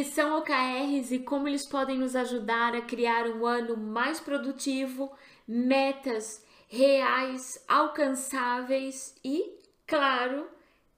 que são OKRs e como eles podem nos ajudar a criar um ano mais produtivo, metas reais, alcançáveis e, claro,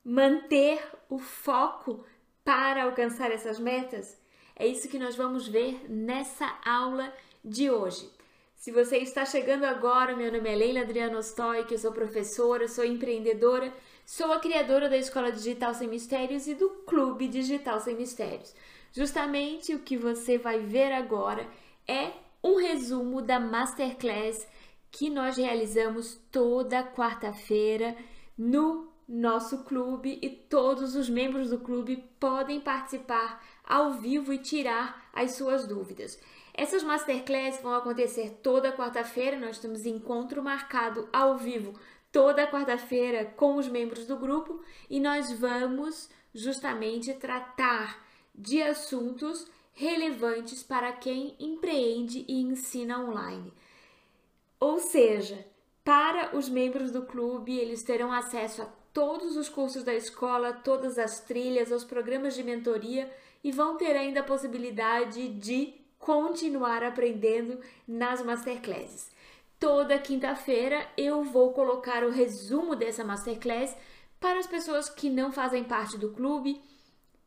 manter o foco para alcançar essas metas? É isso que nós vamos ver nessa aula de hoje. Se você está chegando agora, meu nome é Leila Adriano Ostoy, eu sou professora, sou empreendedora, sou a criadora da Escola Digital Sem Mistérios e do Clube Digital Sem Mistérios. Justamente o que você vai ver agora é um resumo da Masterclass que nós realizamos toda quarta-feira no nosso clube e todos os membros do clube podem participar ao vivo e tirar as suas dúvidas. Essas masterclass vão acontecer toda quarta-feira, nós temos encontro marcado ao vivo toda quarta-feira com os membros do grupo e nós vamos justamente tratar de assuntos relevantes para quem empreende e ensina online. Ou seja, para os membros do clube, eles terão acesso a todos os cursos da escola, todas as trilhas, os programas de mentoria e vão ter ainda a possibilidade de continuar aprendendo nas masterclasses. Toda quinta-feira eu vou colocar o resumo dessa masterclass para as pessoas que não fazem parte do clube,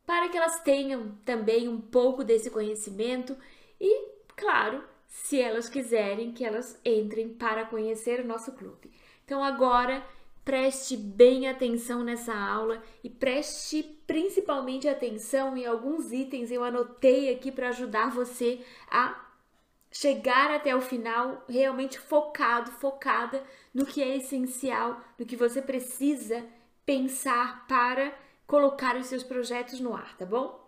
para que elas tenham também um pouco desse conhecimento e, claro, se elas quiserem que elas entrem para conhecer o nosso clube. Então agora Preste bem atenção nessa aula e preste principalmente atenção em alguns itens eu anotei aqui para ajudar você a chegar até o final realmente focado, focada no que é essencial, no que você precisa pensar para colocar os seus projetos no ar, tá bom?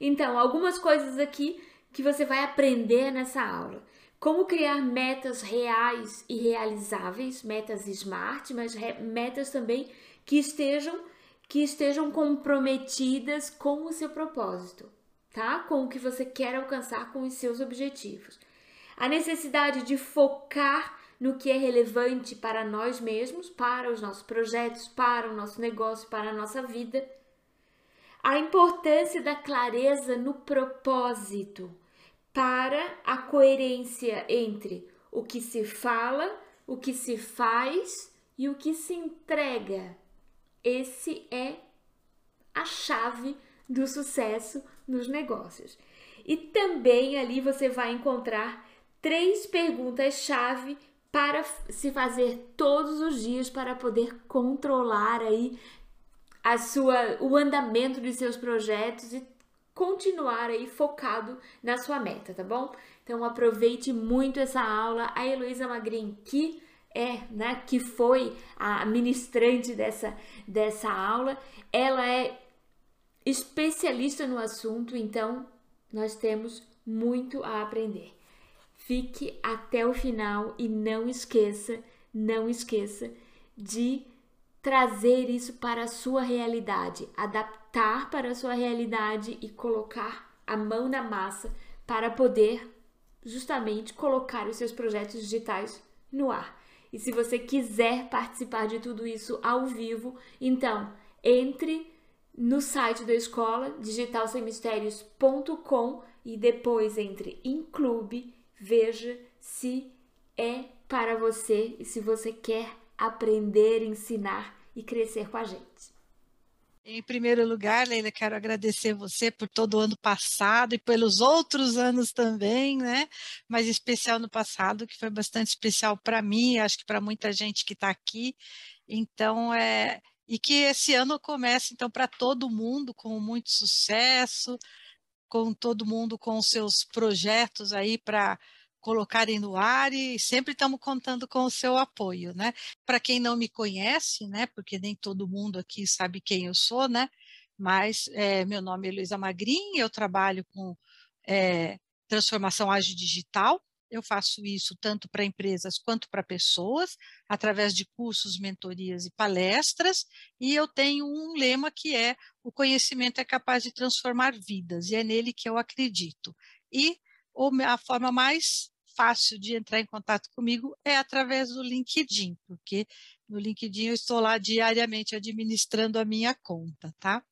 Então, algumas coisas aqui que você vai aprender nessa aula. Como criar metas reais e realizáveis, metas smart, mas metas também que estejam que estejam comprometidas com o seu propósito, tá? Com o que você quer alcançar com os seus objetivos. A necessidade de focar no que é relevante para nós mesmos, para os nossos projetos, para o nosso negócio, para a nossa vida. A importância da clareza no propósito para a coerência entre o que se fala, o que se faz e o que se entrega. Esse é a chave do sucesso nos negócios. E também ali você vai encontrar três perguntas-chave para se fazer todos os dias para poder controlar aí a sua o andamento dos seus projetos e continuar aí focado na sua meta, tá bom? Então aproveite muito essa aula. A Heloísa Magrin, que é, né, que foi a ministrante dessa, dessa aula, ela é especialista no assunto, então nós temos muito a aprender. Fique até o final e não esqueça, não esqueça de trazer isso para a sua realidade, adaptar para a sua realidade e colocar a mão na massa para poder justamente colocar os seus projetos digitais no ar. E se você quiser participar de tudo isso ao vivo, então entre no site da escola digitalsemmistérios.com e depois entre em clube, veja se é para você e se você quer aprender, ensinar e crescer com a gente. Em primeiro lugar, Leila, quero agradecer você por todo o ano passado e pelos outros anos também, né? Mas especial no passado, que foi bastante especial para mim, acho que para muita gente que está aqui. Então, é e que esse ano comece então para todo mundo com muito sucesso, com todo mundo com seus projetos aí para colocarem no ar e sempre estamos contando com o seu apoio, né? Para quem não me conhece, né? Porque nem todo mundo aqui sabe quem eu sou, né? Mas é, meu nome é Luísa Magrin, eu trabalho com é, transformação ágil digital. Eu faço isso tanto para empresas quanto para pessoas, através de cursos, mentorias e palestras. E eu tenho um lema que é: o conhecimento é capaz de transformar vidas, e é nele que eu acredito. E a forma mais fácil de entrar em contato comigo é através do LinkedIn, porque no LinkedIn eu estou lá diariamente administrando a minha conta, tá?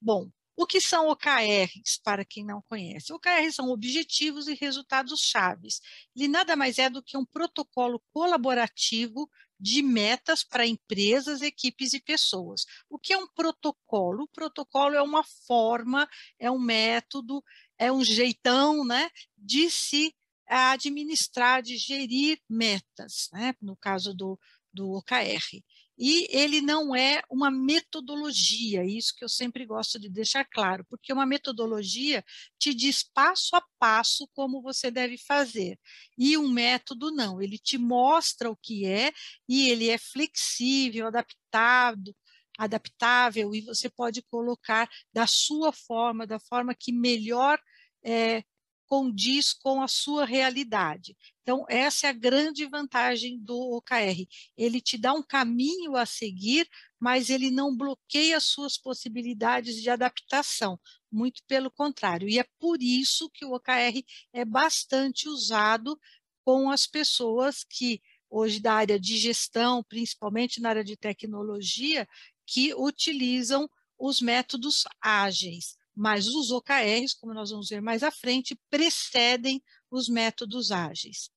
Bom, O que são OKRs, para quem não conhece? OKRs são objetivos e resultados chaves. Ele nada mais é do que um protocolo colaborativo de metas para empresas, equipes e pessoas. O que é um protocolo? O protocolo é uma forma, é um método, é um jeitão né, de se administrar, de gerir metas, né, no caso do, do OKR e ele não é uma metodologia, isso que eu sempre gosto de deixar claro, porque uma metodologia te diz passo a passo como você deve fazer, e um método não, ele te mostra o que é e ele é flexível, adaptado, adaptável e você pode colocar da sua forma, da forma que melhor é, condiz com a sua realidade. Então, essa é a grande vantagem do OKR. Ele te dá um caminho a seguir, mas ele não bloqueia as suas possibilidades de adaptação. Muito pelo contrário. E é por isso que o OKR é bastante usado com as pessoas que, hoje, da área de gestão, principalmente na área de tecnologia, que utilizam os métodos ágeis mas os OKRs, como nós vamos ver mais à frente, precedem os métodos ágeis.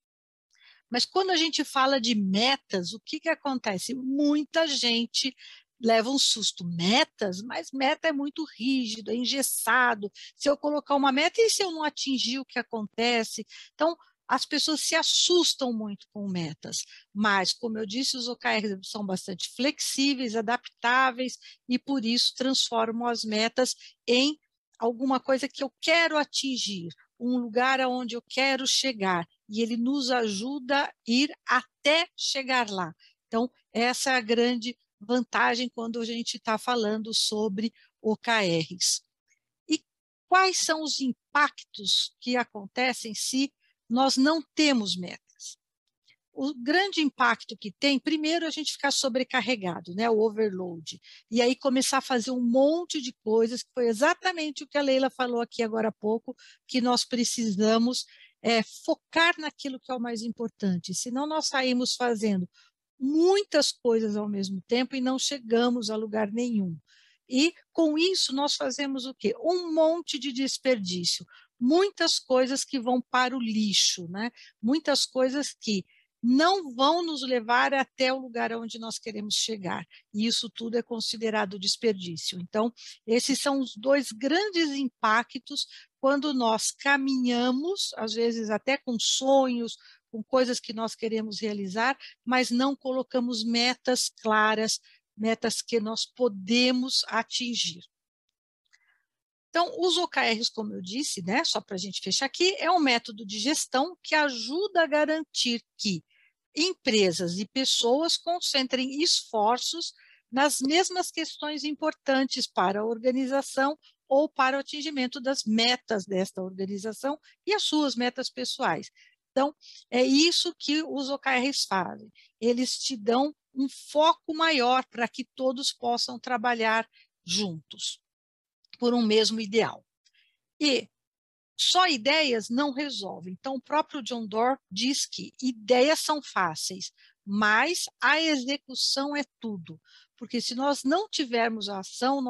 Mas quando a gente fala de metas, o que, que acontece? Muita gente leva um susto. Metas? Mas meta é muito rígido, é engessado. Se eu colocar uma meta, e se eu não atingir o que acontece? Então, as pessoas se assustam muito com metas, mas, como eu disse, os OKRs são bastante flexíveis, adaptáveis e, por isso, transformam as metas em alguma coisa que eu quero atingir, um lugar aonde eu quero chegar, e ele nos ajuda a ir até chegar lá. Então, essa é a grande vantagem quando a gente está falando sobre OKRs. E quais são os impactos que acontecem se nós não temos meta? o grande impacto que tem, primeiro, a gente ficar sobrecarregado, né, o overload, e aí começar a fazer um monte de coisas, que foi exatamente o que a Leila falou aqui agora há pouco, que nós precisamos é, focar naquilo que é o mais importante, senão nós saímos fazendo muitas coisas ao mesmo tempo e não chegamos a lugar nenhum. E com isso nós fazemos o quê? Um monte de desperdício, muitas coisas que vão para o lixo, né? Muitas coisas que não vão nos levar até o lugar onde nós queremos chegar. E isso tudo é considerado desperdício. Então, esses são os dois grandes impactos quando nós caminhamos, às vezes até com sonhos, com coisas que nós queremos realizar, mas não colocamos metas claras, metas que nós podemos atingir. Então, os OKRs, como eu disse, né, só para a gente fechar aqui, é um método de gestão que ajuda a garantir que empresas e pessoas concentrem esforços nas mesmas questões importantes para a organização ou para o atingimento das metas desta organização e as suas metas pessoais. Então, é isso que os OKRs fazem. Eles te dão um foco maior para que todos possam trabalhar juntos por um mesmo ideal. E só ideias não resolvem. Então, o próprio John Doerr diz que ideias são fáceis, mas a execução é tudo. Porque se nós não tivermos a ação,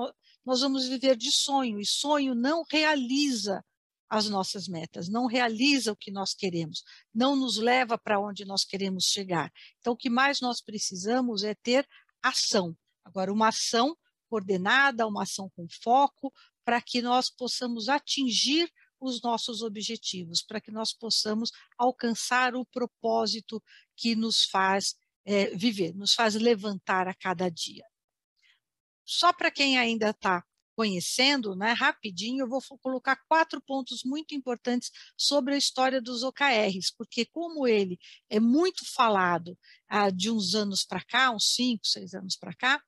nós vamos viver de sonho, e sonho não realiza as nossas metas, não realiza o que nós queremos, não nos leva para onde nós queremos chegar. Então, o que mais nós precisamos é ter ação. Agora, uma ação coordenada, uma ação com foco, para que nós possamos atingir os nossos objetivos, para que nós possamos alcançar o propósito que nos faz é, viver, nos faz levantar a cada dia. Só para quem ainda está conhecendo, né, rapidinho, eu vou colocar quatro pontos muito importantes sobre a história dos OKRs, porque como ele é muito falado ah, de uns anos para cá, uns cinco, seis anos para cá,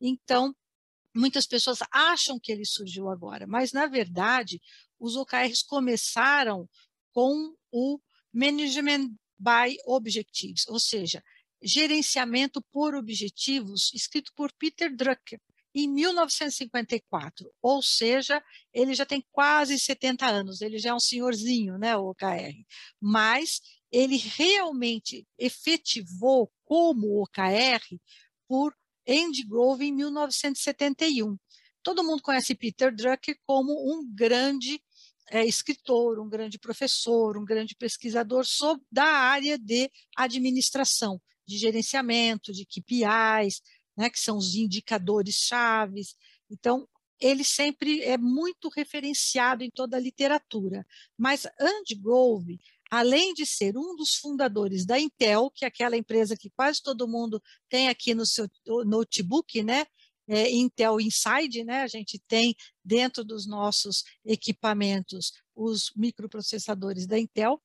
então muitas pessoas acham que ele surgiu agora, mas na verdade os OKRs começaram com o Management by Objectives, ou seja, gerenciamento por objetivos, escrito por Peter Drucker em 1954, ou seja, ele já tem quase 70 anos, ele já é um senhorzinho, né, o OKR, mas ele realmente efetivou como OKR por Andy Grove em 1971. todo mundo conhece Peter Drucker como um grande é, escritor, um grande professor, um grande pesquisador sobre, da área de administração, de gerenciamento, de KPIs, né, que são os indicadores chaves. Então, ele sempre é muito referenciado em toda a literatura. Mas Andy Grove, além de ser um dos fundadores da Intel, que é aquela empresa que quase todo mundo tem aqui no seu notebook, né? É, Intel Inside, né? A gente tem dentro dos nossos equipamentos os microprocessadores da Intel.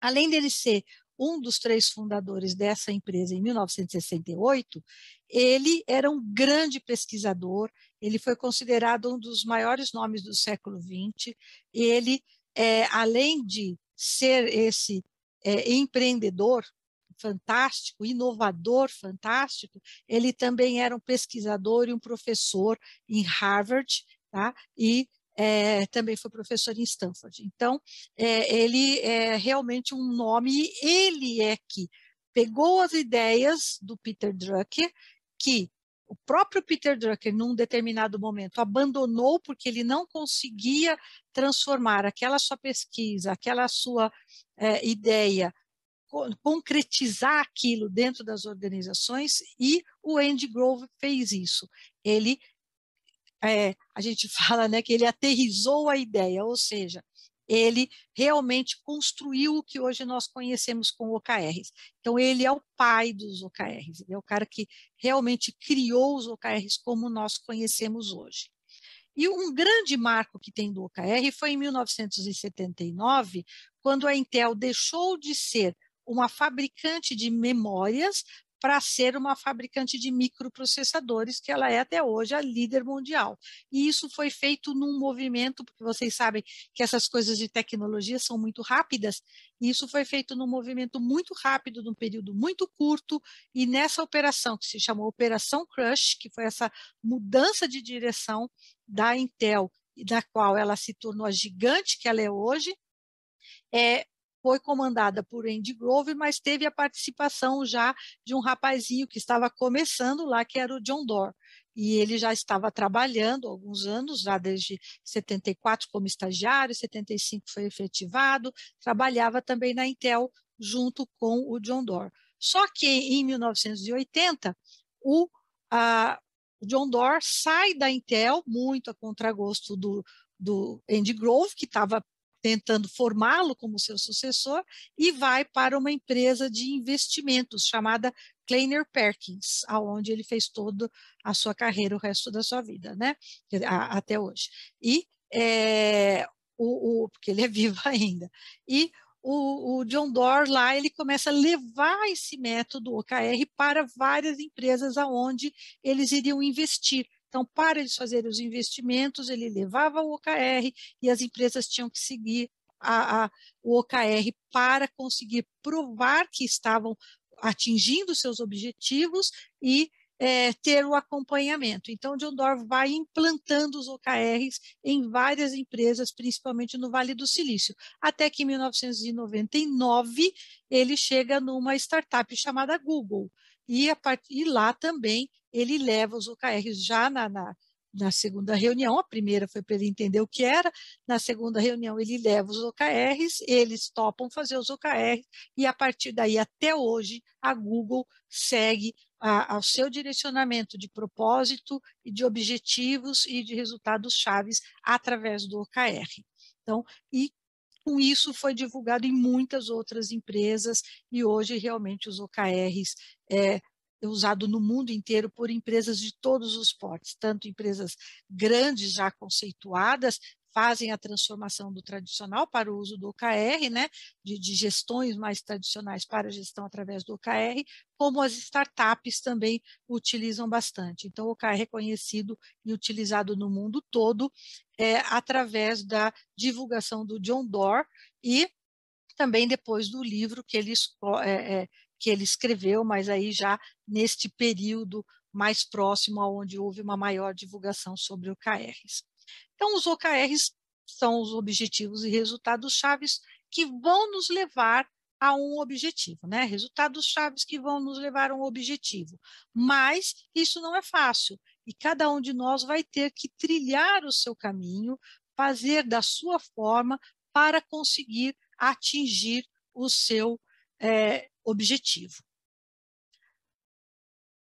Além dele ser um dos três fundadores dessa empresa em 1968, ele era um grande pesquisador, ele foi considerado um dos maiores nomes do século XX, ele, é, além de ser esse é, empreendedor fantástico, inovador fantástico, ele também era um pesquisador e um professor em Harvard, tá? e é, também foi professor em Stanford. Então, é, ele é realmente um nome, ele é que pegou as ideias do Peter Drucker, que o próprio Peter Drucker, num determinado momento, abandonou porque ele não conseguia transformar aquela sua pesquisa, aquela sua é, ideia, concretizar aquilo dentro das organizações, e o Andy Grove fez isso. Ele é, a gente fala né, que ele aterrizou a ideia, ou seja, ele realmente construiu o que hoje nós conhecemos como OKRs. Então, ele é o pai dos OKRs, ele é o cara que realmente criou os OKRs como nós conhecemos hoje. E um grande marco que tem do OKR foi em 1979, quando a Intel deixou de ser uma fabricante de memórias para ser uma fabricante de microprocessadores, que ela é até hoje a líder mundial. E isso foi feito num movimento, porque vocês sabem que essas coisas de tecnologia são muito rápidas, e isso foi feito num movimento muito rápido, num período muito curto, e nessa operação, que se chamou Operação Crush, que foi essa mudança de direção da Intel, da qual ela se tornou a gigante que ela é hoje, é, foi comandada por Andy Grove, mas teve a participação já de um rapazinho que estava começando lá, que era o John Doerr. E ele já estava trabalhando alguns anos, já desde 74 como estagiário, 75 foi efetivado, trabalhava também na Intel junto com o John Doerr. Só que em 1980, o, a, John Doerr sai da Intel, muito a contragosto do, do Andy Grove, que estava tentando formá-lo como seu sucessor, e vai para uma empresa de investimentos chamada Kleiner Perkins, aonde ele fez toda a sua carreira, o resto da sua vida, né? até hoje. E é, o, o, porque ele é vivo ainda. E o, o, John Doerr lá ele começa a levar esse método OKR para várias empresas aonde eles iriam investir. Então, para eles fazerem os investimentos, ele levava o OKR e as empresas tinham que seguir a, a, o OKR para conseguir provar que estavam atingindo seus objetivos e é, ter o acompanhamento. Então, John Doerr vai implantando os OKRs em várias empresas, principalmente no Vale do Silício, até que em 1999 ele chega numa startup chamada Google. E, part... e lá também ele leva os OKRs já na, na, na segunda reunião. A primeira foi para ele entender o que era, na segunda reunião ele leva os OKRs, eles topam fazer os OKRs, e a partir daí até hoje a Google segue a, ao seu direcionamento de propósito e de objetivos e de resultados chaves através do OKR. Então, e com isso foi divulgado em muitas outras empresas e hoje realmente os OKRs é, é usado no mundo inteiro por empresas de todos os portes, tanto empresas grandes já conceituadas, fazem a transformação do tradicional para o uso do OKR, né, de, de, gestões mais tradicionais para a gestão através do OKR, como as startups também utilizam bastante. Então, o OKR é conhecido e utilizado no mundo todo é, através da divulgação do John Doerr e também depois do livro que ele, é, é, que ele escreveu, mas aí já neste período mais próximo aonde houve uma maior divulgação sobre OKRs. Então, os OKRs são os objetivos e resultados chaves que vão nos levar a um objetivo, né? Resultados chaves que vão nos levar a um objetivo. Mas isso não é fácil e cada um de nós vai ter que trilhar o seu caminho, fazer da sua forma para conseguir atingir o seu é, objetivo.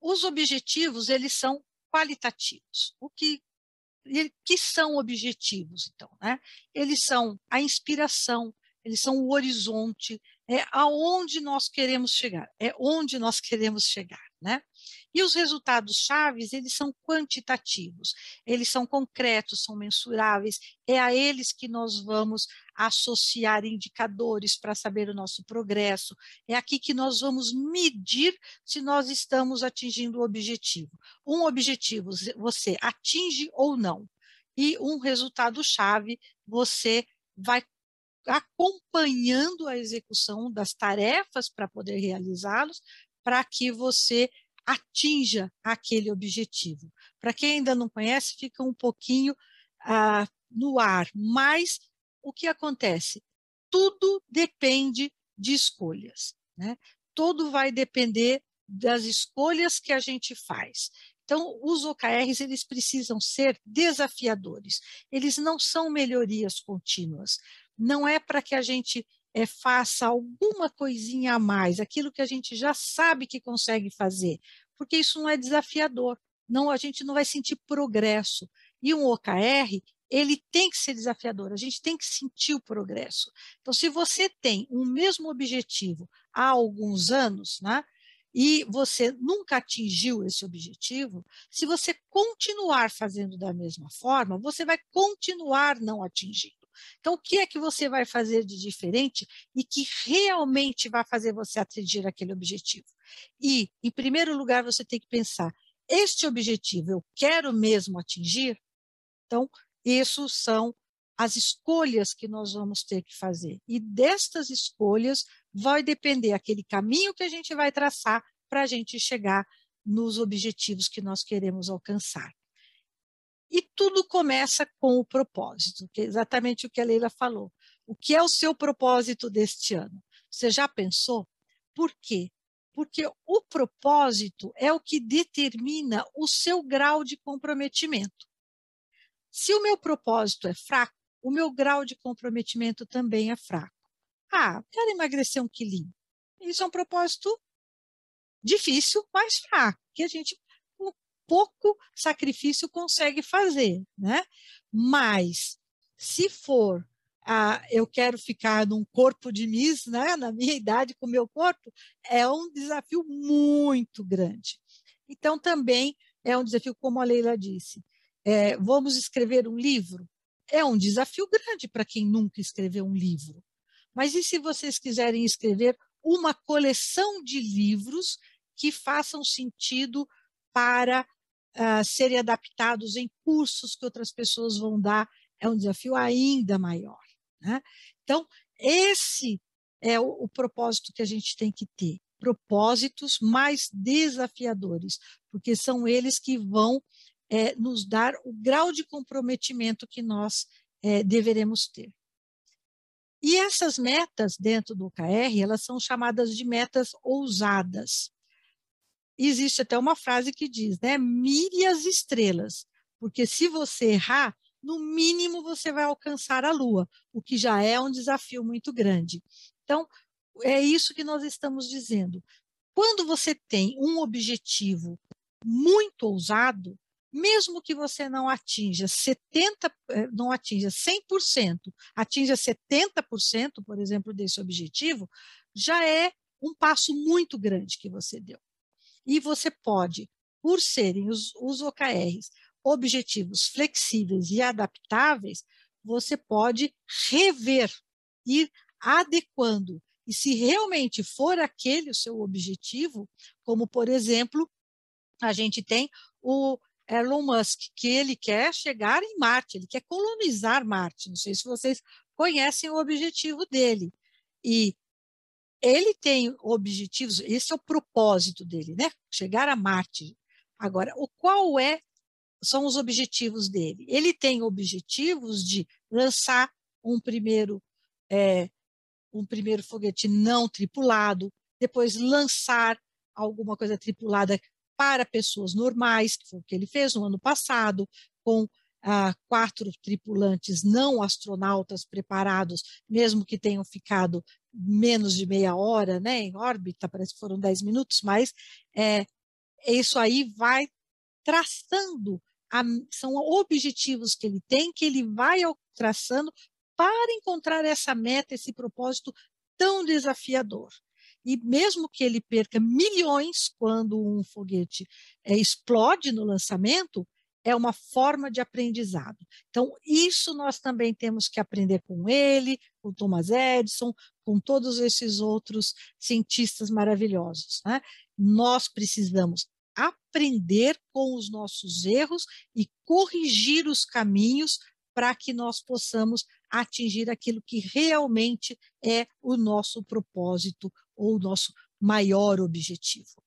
Os objetivos eles são qualitativos. O que que são objetivos, então, né? Eles são a inspiração, eles são o horizonte, é aonde nós queremos chegar, é onde nós queremos chegar, né? E os resultados chaves, eles são quantitativos, eles são concretos, são mensuráveis, é a eles que nós vamos associar indicadores para saber o nosso progresso, é aqui que nós vamos medir se nós estamos atingindo o objetivo. Um objetivo você atinge ou não, e um resultado chave você vai acompanhando a execução das tarefas para poder realizá-los, para que você atinja aquele objetivo. Para quem ainda não conhece, fica um pouquinho ah, no ar, mas o que acontece? Tudo depende de escolhas. Né? Tudo vai depender das escolhas que a gente faz. Então, os OKRs eles precisam ser desafiadores. Eles não são melhorias contínuas não é para que a gente é, faça alguma coisinha a mais, aquilo que a gente já sabe que consegue fazer, porque isso não é desafiador. Não, a gente não vai sentir progresso. E um OKR, ele tem que ser desafiador, a gente tem que sentir o progresso. Então, se você tem um mesmo objetivo há alguns anos, né, e você nunca atingiu esse objetivo, se você continuar fazendo da mesma forma, você vai continuar não atingindo. Então, o que é que você vai fazer de diferente e que realmente vai fazer você atingir aquele objetivo? E, em primeiro lugar, você tem que pensar: este objetivo eu quero mesmo atingir? Então, isso são as escolhas que nós vamos ter que fazer. E destas escolhas vai depender aquele caminho que a gente vai traçar para a gente chegar nos objetivos que nós queremos alcançar. E tudo começa com o propósito, que é exatamente o que a Leila falou. O que é o seu propósito deste ano? Você já pensou? Por quê? Porque o propósito é o que determina o seu grau de comprometimento. Se o meu propósito é fraco, o meu grau de comprometimento também é fraco. Ah, quero emagrecer um quilinho. Isso é um propósito difícil, mas fraco, que a gente pouco sacrifício consegue fazer, né? Mas se for ah, eu quero ficar num corpo de Miss, né, na minha idade com o meu corpo, é um desafio muito grande. Então, também é um desafio, como a Leila disse. É, vamos escrever um livro? É um desafio grande para quem nunca escreveu um livro. Mas e se vocês quiserem escrever uma coleção de livros que façam sentido para uh, serem adaptados em cursos que outras pessoas vão dar, é um desafio ainda maior. Né? Então, esse é o, o propósito que a gente tem que ter. Propósitos mais desafiadores, porque são eles que vão é, nos dar o grau de comprometimento que nós é, deveremos ter. E essas metas dentro do OKR, elas são chamadas de metas ousadas existe até uma frase que diz, né? Mire as estrelas, porque se você errar, no mínimo você vai alcançar a Lua, o que já é um desafio muito grande. Então, é isso que nós estamos dizendo. Quando você tem um objetivo muito ousado, mesmo que você não atinja 70, eh, não atinja 100%, atinja 70%, por exemplo, desse objetivo, já é um passo muito grande que você deu. E você pode, por serem os, os OKRs objetivos flexíveis e adaptáveis, você pode rever, ir adequando. E se realmente for aquele o seu objetivo, como por exemplo, a gente tem o Elon Musk, que ele quer chegar em Marte, ele quer colonizar Marte. Não sei se vocês conhecem o objetivo dele. E ele tem objetivos, esse é o propósito dele, né? Chegar a Marte. Agora, o qual é são os objetivos dele? Ele tem objetivos de lançar um primeiro é, um primeiro foguete não tripulado, depois lançar alguma coisa tripulada para pessoas normais, que foi o que ele fez no ano passado, com ah, quatro tripulantes não astronautas preparados, mesmo que tenham ficado menos de meia hora né, em órbita, parece que foram dez minutos, mas é, isso aí vai traçando, a, são objetivos que ele tem, que ele vai traçando para encontrar essa meta, esse propósito tão desafiador. E mesmo que ele perca milhões quando um foguete é, explode no lançamento, é uma forma de aprendizado. Então, isso nós também temos que aprender com ele, com Thomas Edison, com todos esses outros cientistas maravilhosos. Né? Nós precisamos aprender com os nossos erros e corrigir os caminhos para que nós possamos atingir aquilo que realmente é o nosso propósito ou o nosso maior objetivo.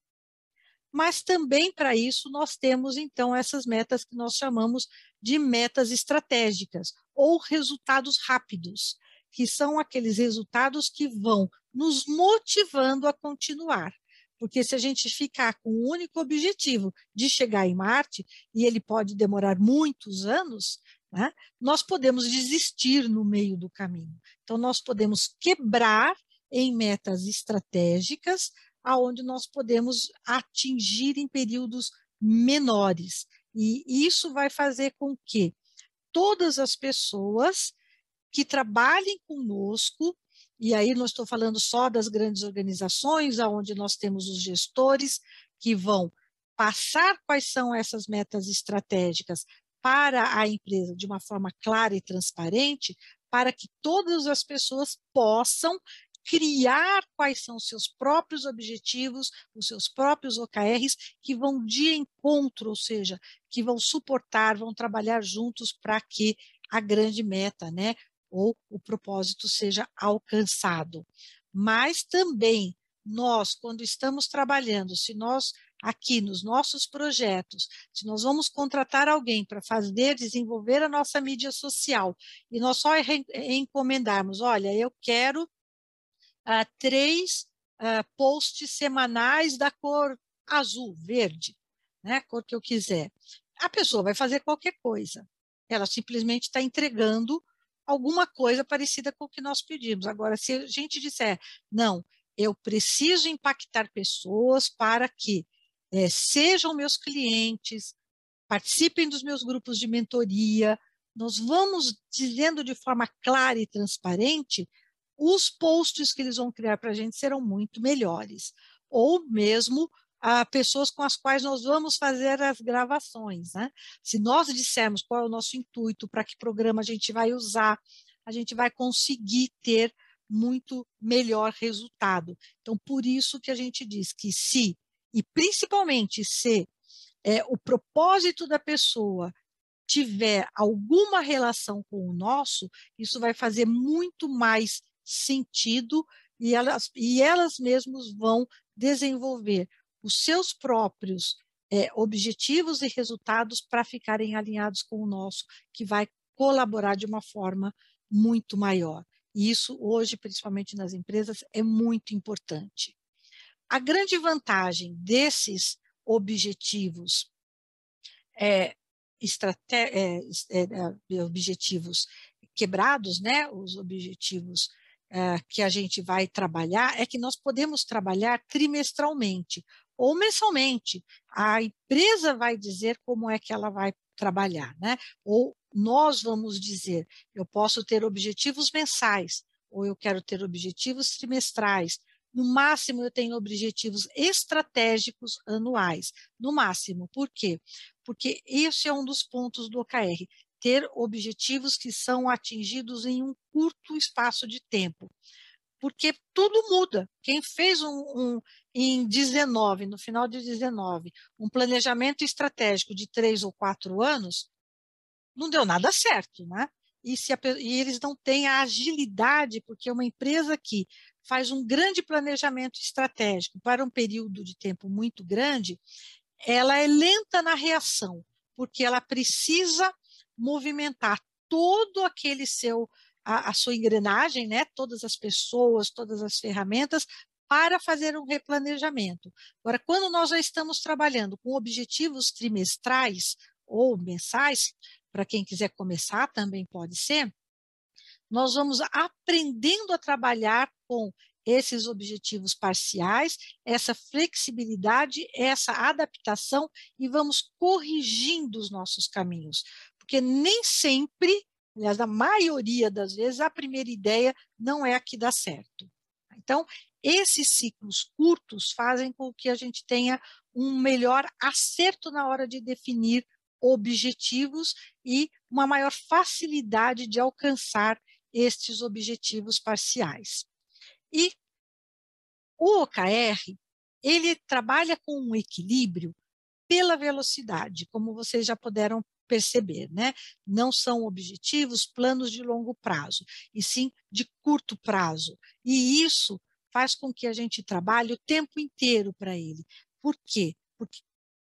Mas também para isso nós temos então essas metas que nós chamamos de metas estratégicas ou resultados rápidos, que são aqueles resultados que vão nos motivando a continuar. Porque se a gente ficar com o único objetivo de chegar em Marte, e ele pode demorar muitos anos, né, nós podemos desistir no meio do caminho. Então, nós podemos quebrar em metas estratégicas, aonde nós podemos atingir em períodos menores. E isso vai fazer com que todas as pessoas que trabalhem conosco e aí não estou falando só das grandes organizações, aonde nós temos os gestores que vão passar quais são essas metas estratégicas para a empresa de uma forma clara e transparente, para que todas as pessoas possam criar quais são os seus próprios objetivos, os seus próprios OKRs, que vão de encontro, ou seja, que vão suportar, vão trabalhar juntos para que a grande meta, né, ou o propósito seja alcançado. Mas também nós, quando estamos trabalhando, se nós aqui nos nossos projetos, se nós vamos contratar alguém para fazer, desenvolver a nossa mídia social, e nós só encomendarmos, olha, eu quero uh, três uh, posts semanais da cor azul, verde, né, cor que eu quiser. A pessoa vai fazer qualquer coisa. Ela simplesmente está entregando alguma coisa parecida com o que nós pedimos. Agora, se a gente disser, não, eu preciso impactar pessoas para que é, sejam meus clientes, participem dos meus grupos de mentoria, nós vamos dizendo de forma clara e transparente, os posts que eles vão criar para a gente serão muito melhores. Ou mesmo a pessoas com as quais nós vamos fazer as gravações. Né? Se nós dissermos qual é o nosso intuito, para que programa a gente vai usar, a gente vai conseguir ter muito melhor resultado. Então, por isso que a gente diz que se, e principalmente se é, o propósito da pessoa tiver alguma relação com o nosso, isso vai fazer muito mais sentido e elas, e elas mesmas vão desenvolver os seus próprios é, objetivos e resultados para ficarem alinhados com o nosso, que vai colaborar de uma forma muito maior. E isso hoje, principalmente nas empresas, é muito importante. A grande vantagem desses objetivos é, é, é, objetivos quebrados, né, os objetivos é, que a gente vai trabalhar, é que nós podemos trabalhar trimestralmente, ou mensalmente. A empresa vai dizer como é que ela vai trabalhar, né? Ou nós vamos dizer, eu posso ter objetivos mensais, ou eu quero ter objetivos trimestrais. No máximo, eu tenho objetivos estratégicos anuais. No máximo. Por quê? Porque esse é um dos pontos do OKR. Ter objetivos que são atingidos em um curto espaço de tempo porque tudo muda. Quem fez um, um, em 19, no final de 19, um planejamento estratégico de três ou quatro anos, não deu nada certo, né? E, se a, e eles não têm a agilidade, porque uma empresa que faz um grande planejamento estratégico para um período de tempo muito grande, ela é lenta na reação, porque ela precisa movimentar todo aquele seu a, a sua engrenagem, né? todas as pessoas, todas as ferramentas, para fazer um replanejamento. Agora, quando nós já estamos trabalhando com objetivos trimestrais ou mensais, para quem quiser começar também pode ser, nós vamos aprendendo a trabalhar com esses objetivos parciais, essa flexibilidade, essa adaptação e vamos corrigindo os nossos caminhos, porque nem sempre, aliás, a maioria das vezes, a primeira ideia não é a que dá certo. Então, esses ciclos curtos fazem com que a gente tenha um melhor acerto na hora de definir objetivos e uma maior facilidade de alcançar estes objetivos parciais. E o OKR, ele trabalha com um equilíbrio pela velocidade, como vocês já puderam perceber, né? Não são objetivos, planos de longo prazo, e sim de curto prazo. E isso faz com que a gente trabalhe o tempo inteiro para ele. Por quê? Porque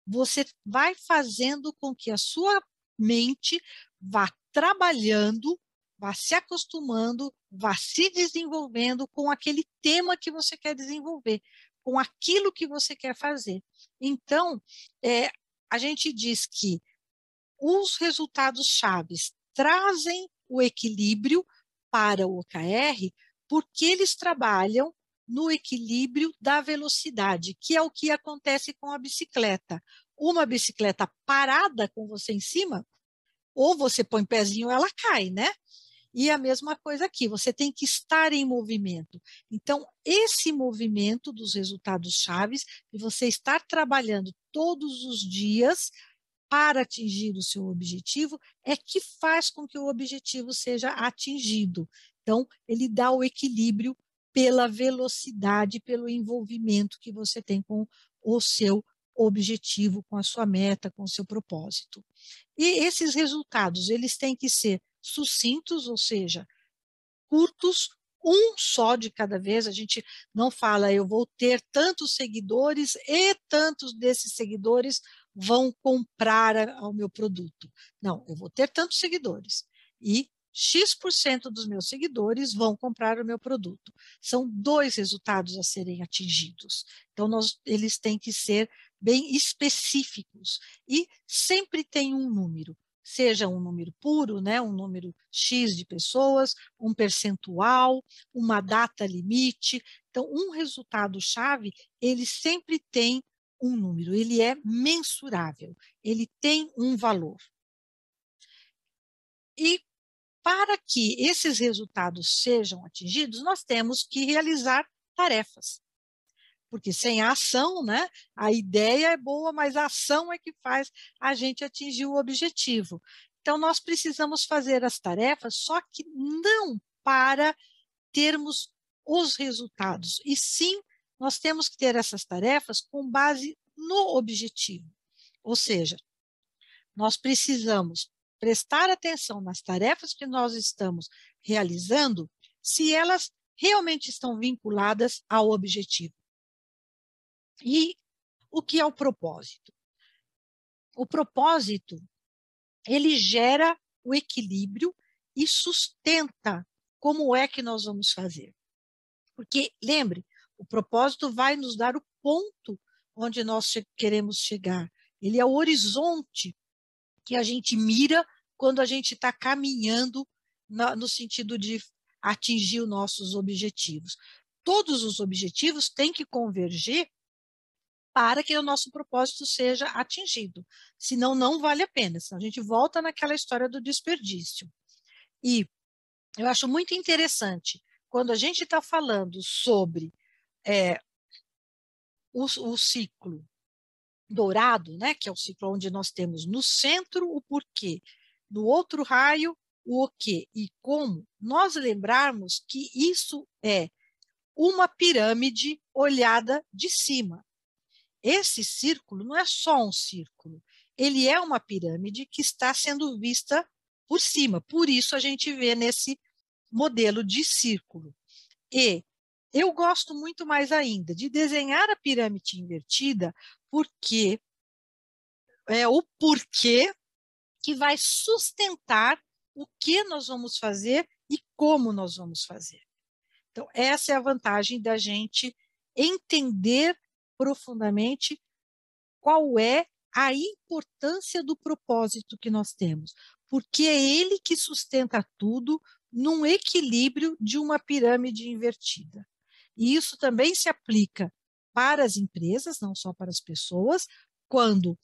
você vai fazendo com que a sua mente vá trabalhando vá se acostumando, vá se desenvolvendo com aquele tema que você quer desenvolver, com aquilo que você quer fazer. Então, é, a gente diz que os resultados chaves trazem o equilíbrio para o OKR porque eles trabalham no equilíbrio da velocidade, que é o que acontece com a bicicleta. Uma bicicleta parada com você em cima, ou você põe pezinho, ela cai, né? E a mesma coisa aqui, você tem que estar em movimento. Então, esse movimento dos resultados chaves, e você estar trabalhando todos os dias para atingir o seu objetivo, é que faz com que o objetivo seja atingido. Então, ele dá o equilíbrio pela velocidade, pelo envolvimento que você tem com o seu objetivo, com a sua meta, com o seu propósito. E esses resultados, eles têm que ser sucintos, ou seja, curtos, um só de cada vez. A gente não fala, eu vou ter tantos seguidores e tantos desses seguidores vão comprar ao meu produto. Não, eu vou ter tantos seguidores e X% dos meus seguidores vão comprar o meu produto. São dois resultados a serem atingidos. Então, nós, eles têm que ser bem específicos e sempre tem um número seja um número puro, né, um número X de pessoas, um percentual, uma data limite. Então, um resultado-chave, ele sempre tem um número, ele é mensurável, ele tem um valor. E para que esses resultados sejam atingidos, nós temos que realizar tarefas porque sem a ação, né, a ideia é boa, mas a ação é que faz a gente atingir o objetivo. Então, nós precisamos fazer as tarefas, só que não para termos os resultados, e sim nós temos que ter essas tarefas com base no objetivo. Ou seja, nós precisamos prestar atenção nas tarefas que nós estamos realizando, se elas realmente estão vinculadas ao objetivo. E o que é o propósito? O propósito, ele gera o equilíbrio e sustenta como é que nós vamos fazer. Porque, lembre, o propósito vai nos dar o ponto onde nós queremos chegar. Ele é o horizonte que a gente mira quando a gente está caminhando na, no sentido de atingir os nossos objetivos. Todos os objetivos têm que converger para que o nosso propósito seja atingido. Senão, não vale a pena. Senão, a gente volta naquela história do desperdício. E eu acho muito interessante, quando a gente está falando sobre é, o, o ciclo dourado, né, que é o ciclo onde nós temos no centro o porquê, no outro raio o que e como, nós lembrarmos que isso é uma pirâmide olhada de cima. Esse círculo não é só um círculo, ele é uma pirâmide que está sendo vista por cima. Por isso a gente vê nesse modelo de círculo. E eu gosto muito mais ainda de desenhar a pirâmide invertida, porque é o porquê que vai sustentar o que nós vamos fazer e como nós vamos fazer. Então, essa é a vantagem da gente entender profundamente qual é a importância do propósito que nós temos, porque é ele que sustenta tudo num equilíbrio de uma pirâmide invertida. E isso também se aplica para as empresas, não só para as pessoas, quando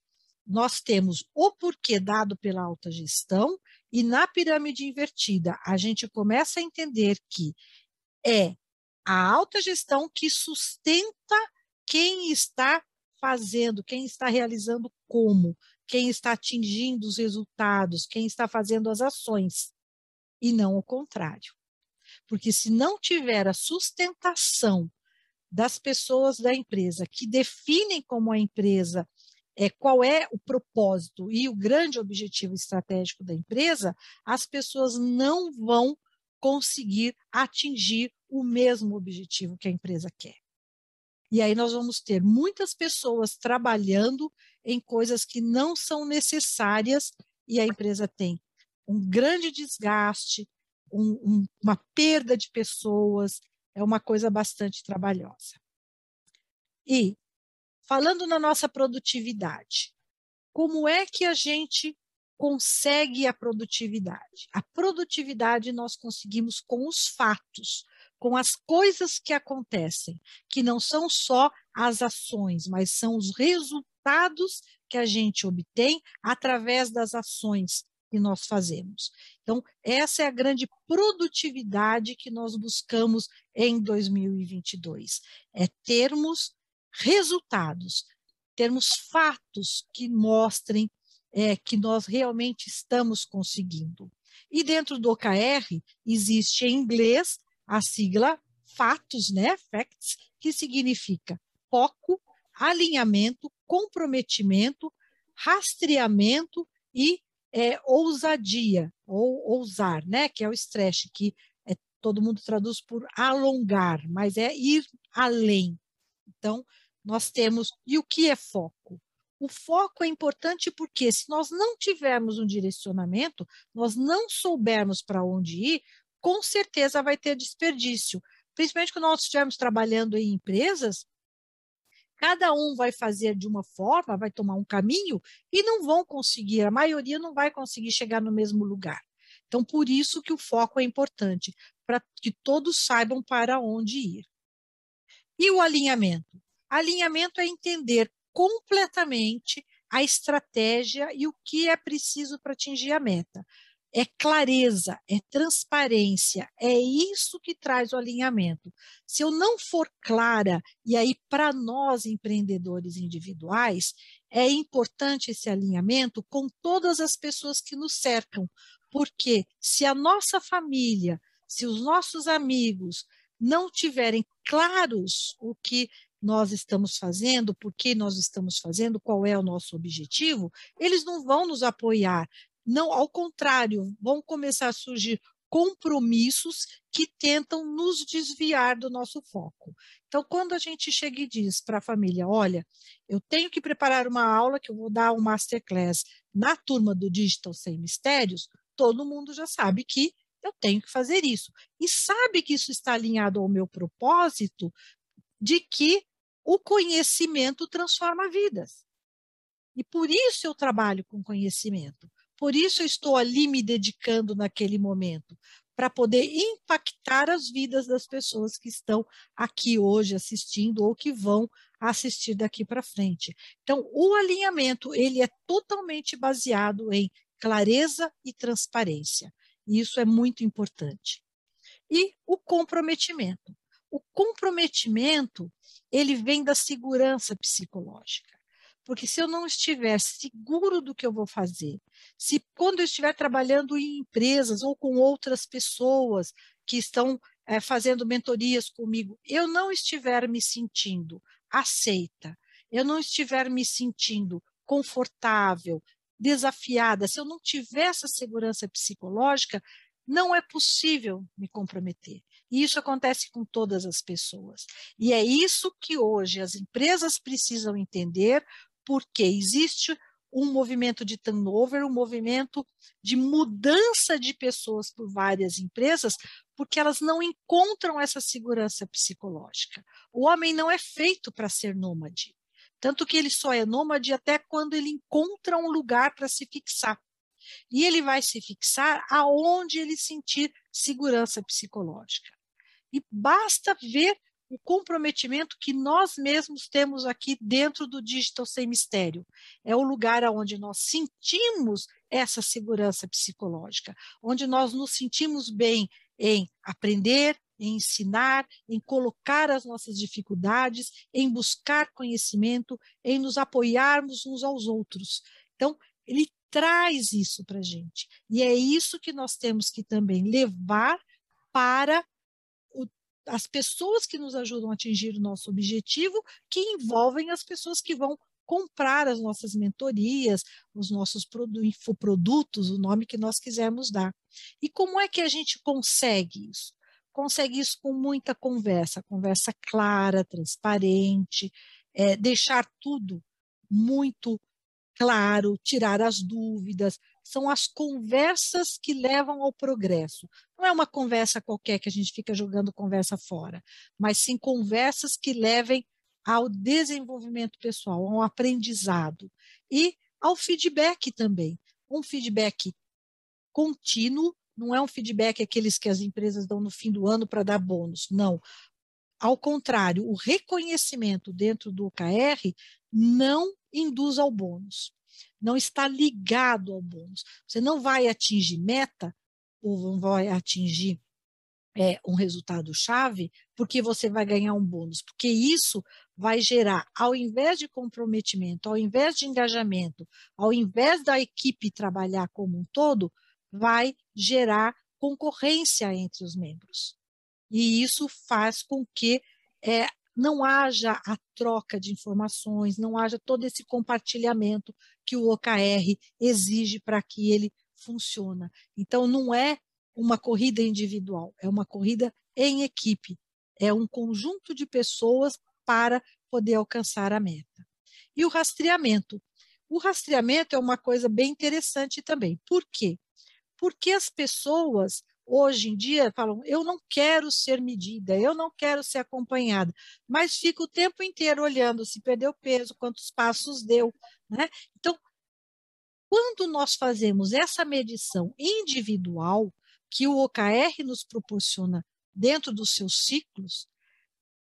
nós temos o porquê dado pela alta gestão e na pirâmide invertida a gente começa a entender que é a alta gestão que sustenta quem está fazendo, quem está realizando como, quem está atingindo os resultados, quem está fazendo as ações, e não o contrário. Porque se não tiver a sustentação das pessoas da empresa que definem como a empresa é, qual é o propósito e o grande objetivo estratégico da empresa, as pessoas não vão conseguir atingir o mesmo objetivo que a empresa quer. E aí nós vamos ter muitas pessoas trabalhando em coisas que não são necessárias e a empresa tem um grande desgaste, um, um, uma perda de pessoas, é uma coisa bastante trabalhosa. E, falando na nossa produtividade, como é que a gente consegue a produtividade? A produtividade nós conseguimos com os fatos, com as coisas que acontecem, que não são só as ações, mas são os resultados que a gente obtém através das ações que nós fazemos. Então, essa é a grande produtividade que nós buscamos em 2022, é termos resultados, termos fatos que mostrem é, que nós realmente estamos conseguindo. E dentro do OKR existe em inglês a sigla fatos, né, facts, que significa foco, alinhamento, comprometimento, rastreamento e é, ousadia, ou ousar, né, que é o stretch, que é, todo mundo traduz por alongar, mas é ir além. Então, nós temos. E o que é foco? O foco é importante porque, se nós não tivermos um direcionamento, nós não soubermos para onde ir, com certeza vai ter desperdício. Principalmente quando nós estivermos trabalhando em empresas, cada um vai fazer de uma forma, vai tomar um caminho e não vão conseguir, a maioria não vai conseguir chegar no mesmo lugar. Então, por isso que o foco é importante, para que todos saibam para onde ir. E o alinhamento? Alinhamento é entender completamente a estratégia e o que é preciso para atingir a meta é clareza, é transparência, é isso que traz o alinhamento. Se eu não for clara, e aí para nós empreendedores individuais, é importante esse alinhamento com todas as pessoas que nos cercam, porque se a nossa família, se os nossos amigos não tiverem claros o que nós estamos fazendo, por que nós estamos fazendo, qual é o nosso objetivo, eles não vão nos apoiar, não, ao contrário, vão começar a surgir compromissos que tentam nos desviar do nosso foco. Então, quando a gente chega e diz para a família, olha, eu tenho que preparar uma aula que eu vou dar um masterclass na turma do Digital Sem Mistérios, todo mundo já sabe que eu tenho que fazer isso. E sabe que isso está alinhado ao meu propósito de que o conhecimento transforma vidas. E por isso eu trabalho com conhecimento. Por isso eu estou ali me dedicando naquele momento, para poder impactar as vidas das pessoas que estão aqui hoje assistindo ou que vão assistir daqui para frente. Então, o alinhamento, ele é totalmente baseado em clareza e transparência. E isso é muito importante. E o comprometimento. O comprometimento, ele vem da segurança psicológica. Porque se eu não estiver seguro do que eu vou fazer, se quando eu estiver trabalhando em empresas ou com outras pessoas que estão é, fazendo mentorias comigo, eu não estiver me sentindo aceita, eu não estiver me sentindo confortável, desafiada, se eu não tiver essa segurança psicológica, não é possível me comprometer. E isso acontece com todas as pessoas. E é isso que hoje as empresas precisam entender, porque existe um movimento de turnover, um movimento de mudança de pessoas por várias empresas, porque elas não encontram essa segurança psicológica. O homem não é feito para ser nômade. Tanto que ele só é nômade até quando ele encontra um lugar para se fixar. E ele vai se fixar aonde ele sentir segurança psicológica. E basta ver o comprometimento que nós mesmos temos aqui dentro do Digital Sem Mistério. É o lugar onde nós sentimos essa segurança psicológica, onde nós nos sentimos bem em aprender, em ensinar, em colocar as nossas dificuldades, em buscar conhecimento, em nos apoiarmos uns aos outros. Então, ele traz isso para a gente. E é isso que nós temos que também levar para as pessoas que nos ajudam a atingir o nosso objetivo, que envolvem as pessoas que vão comprar as nossas mentorias, os nossos infoprodutos, o nome que nós quisermos dar. E como é que a gente consegue isso? Consegue isso com muita conversa, conversa clara, transparente, é, deixar tudo muito claro, tirar as dúvidas, são as conversas que levam ao progresso. Não é uma conversa qualquer que a gente fica jogando conversa fora, mas sim conversas que levem ao desenvolvimento pessoal, ao aprendizado e ao feedback também. Um feedback contínuo, não é um feedback aqueles que as empresas dão no fim do ano para dar bônus, não. Ao contrário, o reconhecimento dentro do OKR não induz ao bônus não está ligado ao bônus. Você não vai atingir meta ou não vai atingir é, um resultado chave porque você vai ganhar um bônus, porque isso vai gerar, ao invés de comprometimento, ao invés de engajamento, ao invés da equipe trabalhar como um todo, vai gerar concorrência entre os membros. E isso faz com que é, não haja a troca de informações, não haja todo esse compartilhamento que o OKR exige para que ele funcione. Então, não é uma corrida individual, é uma corrida em equipe, é um conjunto de pessoas para poder alcançar a meta. E o rastreamento. O rastreamento é uma coisa bem interessante também. Por quê? Porque as pessoas hoje em dia falam: eu não quero ser medida, eu não quero ser acompanhada, mas fica o tempo inteiro olhando se perdeu peso, quantos passos deu. Né? Então, quando nós fazemos essa medição individual, que o OKR nos proporciona dentro dos seus ciclos,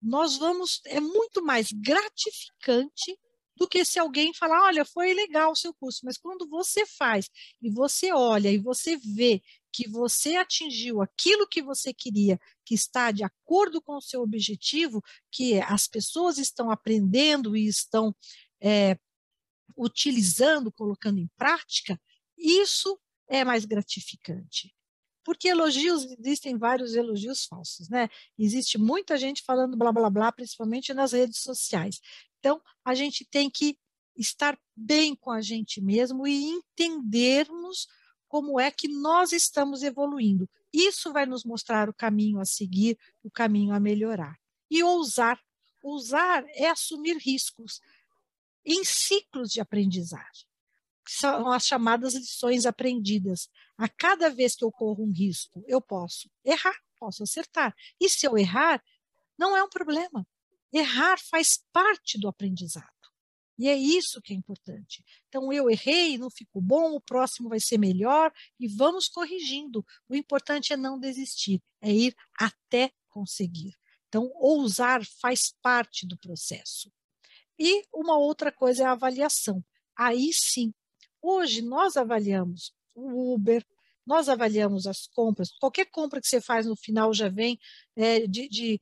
nós vamos, é muito mais gratificante do que se alguém falar, olha, foi legal o seu curso, mas quando você faz e você olha e você vê que você atingiu aquilo que você queria, que está de acordo com o seu objetivo, que as pessoas estão aprendendo e estão é, utilizando, colocando em prática, isso é mais gratificante. Porque elogios, existem vários elogios falsos, né? Existe muita gente falando blá blá blá, principalmente nas redes sociais. Então, a gente tem que estar bem com a gente mesmo e entendermos como é que nós estamos evoluindo. Isso vai nos mostrar o caminho a seguir, o caminho a melhorar. E ousar. Ousar é assumir riscos em ciclos de aprendizagem. São as chamadas lições aprendidas. A cada vez que ocorre um risco, eu posso errar, posso acertar. E se eu errar, não é um problema. Errar faz parte do aprendizado. E é isso que é importante. Então, eu errei, não ficou bom, o próximo vai ser melhor e vamos corrigindo. O importante é não desistir, é ir até conseguir. Então, ousar faz parte do processo. E uma outra coisa é a avaliação. Aí sim, hoje nós avaliamos o Uber, nós avaliamos as compras, qualquer compra que você faz no final já vem é, de, de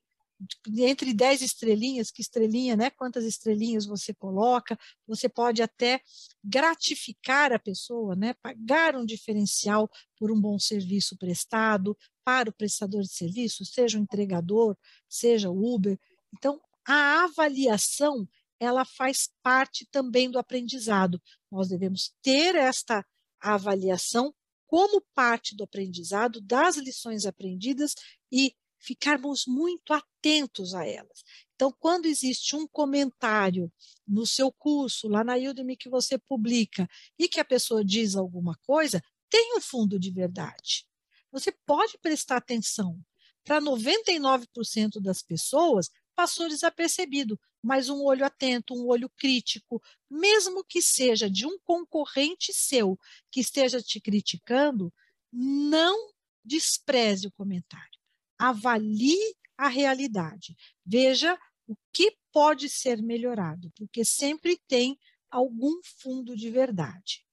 entre 10 estrelinhas, que estrelinha, né? Quantas estrelinhas você coloca, você pode até gratificar a pessoa, né? Pagar um diferencial por um bom serviço prestado para o prestador de serviço, seja o entregador, seja o Uber. Então, a avaliação, ela faz parte também do aprendizado. Nós devemos ter esta avaliação como parte do aprendizado, das lições aprendidas e ficarmos muito atentos a elas. Então, quando existe um comentário no seu curso, lá na Udemy que você publica, e que a pessoa diz alguma coisa, tem um fundo de verdade. Você pode prestar atenção. Para 99% das pessoas, passou desapercebido, mas um olho atento, um olho crítico, mesmo que seja de um concorrente seu que esteja te criticando, não despreze o comentário. Avalie a realidade. Veja o que pode ser melhorado, porque sempre tem algum fundo de verdade.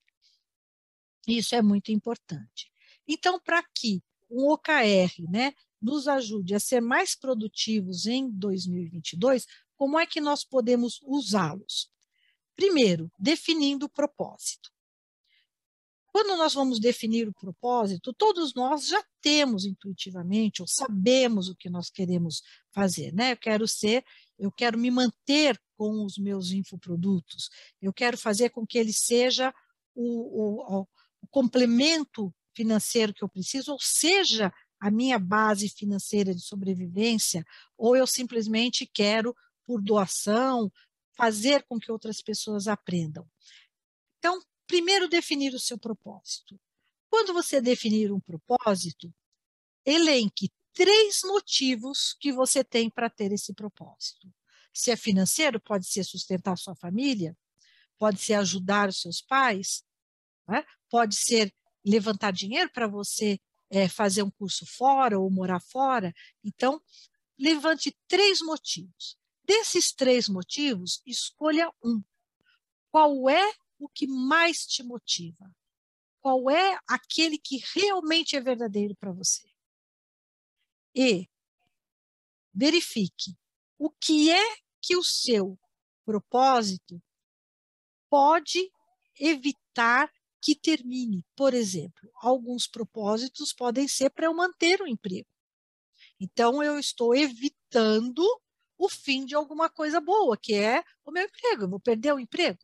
Isso é muito importante. Então, para que um OKR né, nos ajude a ser mais produtivos em 2022, como é que nós podemos usá-los? Primeiro, definindo o propósito. Quando nós vamos definir o propósito, todos nós já temos intuitivamente ou sabemos o que nós queremos fazer, né? Eu quero ser, eu quero me manter com os meus infoprodutos, eu quero fazer com que ele seja o, o, o complemento financeiro que eu preciso, ou seja, a minha base financeira de sobrevivência, ou eu simplesmente quero, por doação, fazer com que outras pessoas aprendam. Então, primeiro, definir o seu propósito. Quando você definir um propósito, elenque três motivos que você tem para ter esse propósito. Se é financeiro, pode ser sustentar sua família, pode ser ajudar os seus pais, né? pode ser levantar dinheiro para você é, fazer um curso fora ou morar fora. Então, levante três motivos. Desses três motivos, escolha um. Qual é o que mais te motiva? Qual é aquele que realmente é verdadeiro para você? E verifique o que é que o seu propósito pode evitar que termine. Por exemplo, alguns propósitos podem ser para eu manter o emprego. Então, eu estou evitando o fim de alguma coisa boa, que é o meu emprego, eu vou perder o emprego.